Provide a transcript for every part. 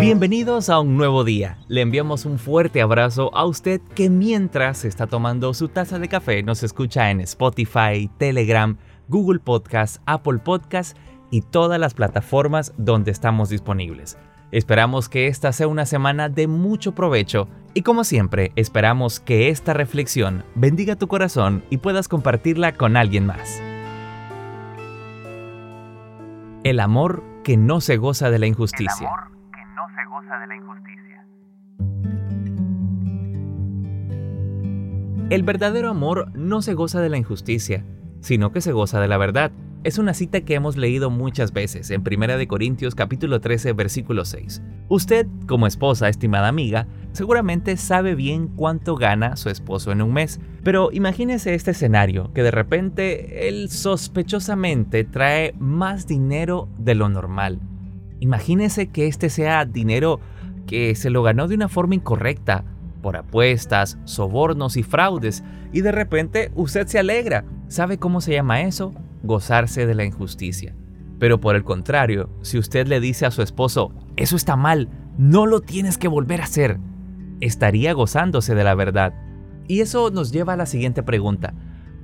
Bienvenidos a un nuevo día. Le enviamos un fuerte abrazo a usted que mientras está tomando su taza de café nos escucha en Spotify, Telegram, Google Podcast, Apple Podcast y todas las plataformas donde estamos disponibles. Esperamos que esta sea una semana de mucho provecho y como siempre esperamos que esta reflexión bendiga tu corazón y puedas compartirla con alguien más. El amor que no se goza de la injusticia. De la injusticia. El verdadero amor no se goza de la injusticia, sino que se goza de la verdad. Es una cita que hemos leído muchas veces en 1 Corintios capítulo 13 versículo 6. Usted, como esposa, estimada amiga, seguramente sabe bien cuánto gana su esposo en un mes, pero imagínese este escenario, que de repente él sospechosamente trae más dinero de lo normal. Imagínese que este sea dinero que se lo ganó de una forma incorrecta, por apuestas, sobornos y fraudes, y de repente usted se alegra. ¿Sabe cómo se llama eso? Gozarse de la injusticia. Pero por el contrario, si usted le dice a su esposo, eso está mal, no lo tienes que volver a hacer, estaría gozándose de la verdad. Y eso nos lleva a la siguiente pregunta.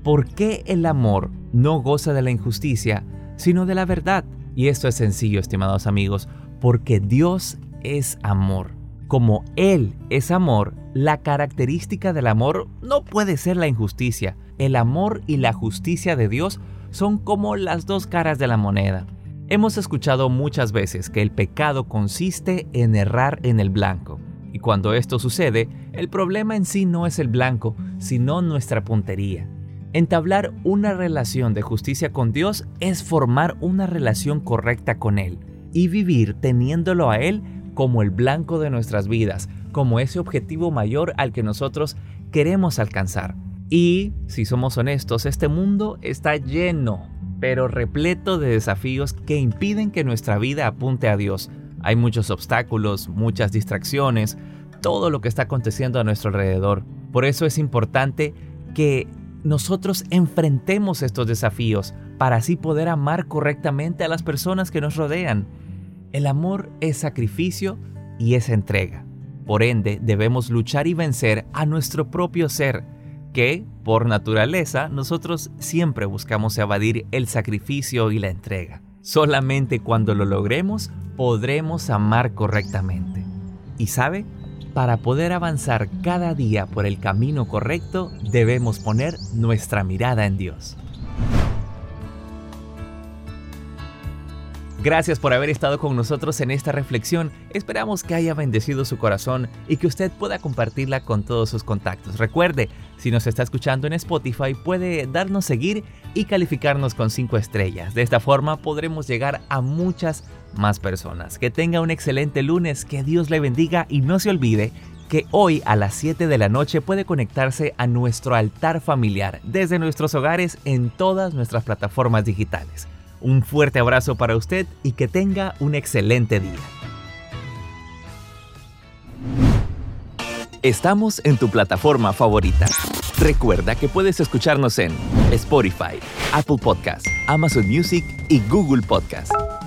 ¿Por qué el amor no goza de la injusticia, sino de la verdad? Y esto es sencillo, estimados amigos, porque Dios es amor. Como Él es amor, la característica del amor no puede ser la injusticia. El amor y la justicia de Dios son como las dos caras de la moneda. Hemos escuchado muchas veces que el pecado consiste en errar en el blanco. Y cuando esto sucede, el problema en sí no es el blanco, sino nuestra puntería. Entablar una relación de justicia con Dios es formar una relación correcta con Él y vivir teniéndolo a Él como el blanco de nuestras vidas, como ese objetivo mayor al que nosotros queremos alcanzar. Y, si somos honestos, este mundo está lleno, pero repleto de desafíos que impiden que nuestra vida apunte a Dios. Hay muchos obstáculos, muchas distracciones, todo lo que está aconteciendo a nuestro alrededor. Por eso es importante que nosotros enfrentemos estos desafíos para así poder amar correctamente a las personas que nos rodean. El amor es sacrificio y es entrega. Por ende, debemos luchar y vencer a nuestro propio ser, que, por naturaleza, nosotros siempre buscamos evadir el sacrificio y la entrega. Solamente cuando lo logremos podremos amar correctamente. ¿Y sabe? Para poder avanzar cada día por el camino correcto, debemos poner nuestra mirada en Dios. Gracias por haber estado con nosotros en esta reflexión. Esperamos que haya bendecido su corazón y que usted pueda compartirla con todos sus contactos. Recuerde, si nos está escuchando en Spotify, puede darnos seguir y calificarnos con 5 estrellas. De esta forma podremos llegar a muchas más personas. Que tenga un excelente lunes, que Dios le bendiga y no se olvide que hoy a las 7 de la noche puede conectarse a nuestro altar familiar desde nuestros hogares en todas nuestras plataformas digitales. Un fuerte abrazo para usted y que tenga un excelente día. Estamos en tu plataforma favorita. Recuerda que puedes escucharnos en Spotify, Apple Podcast, Amazon Music y Google Podcast.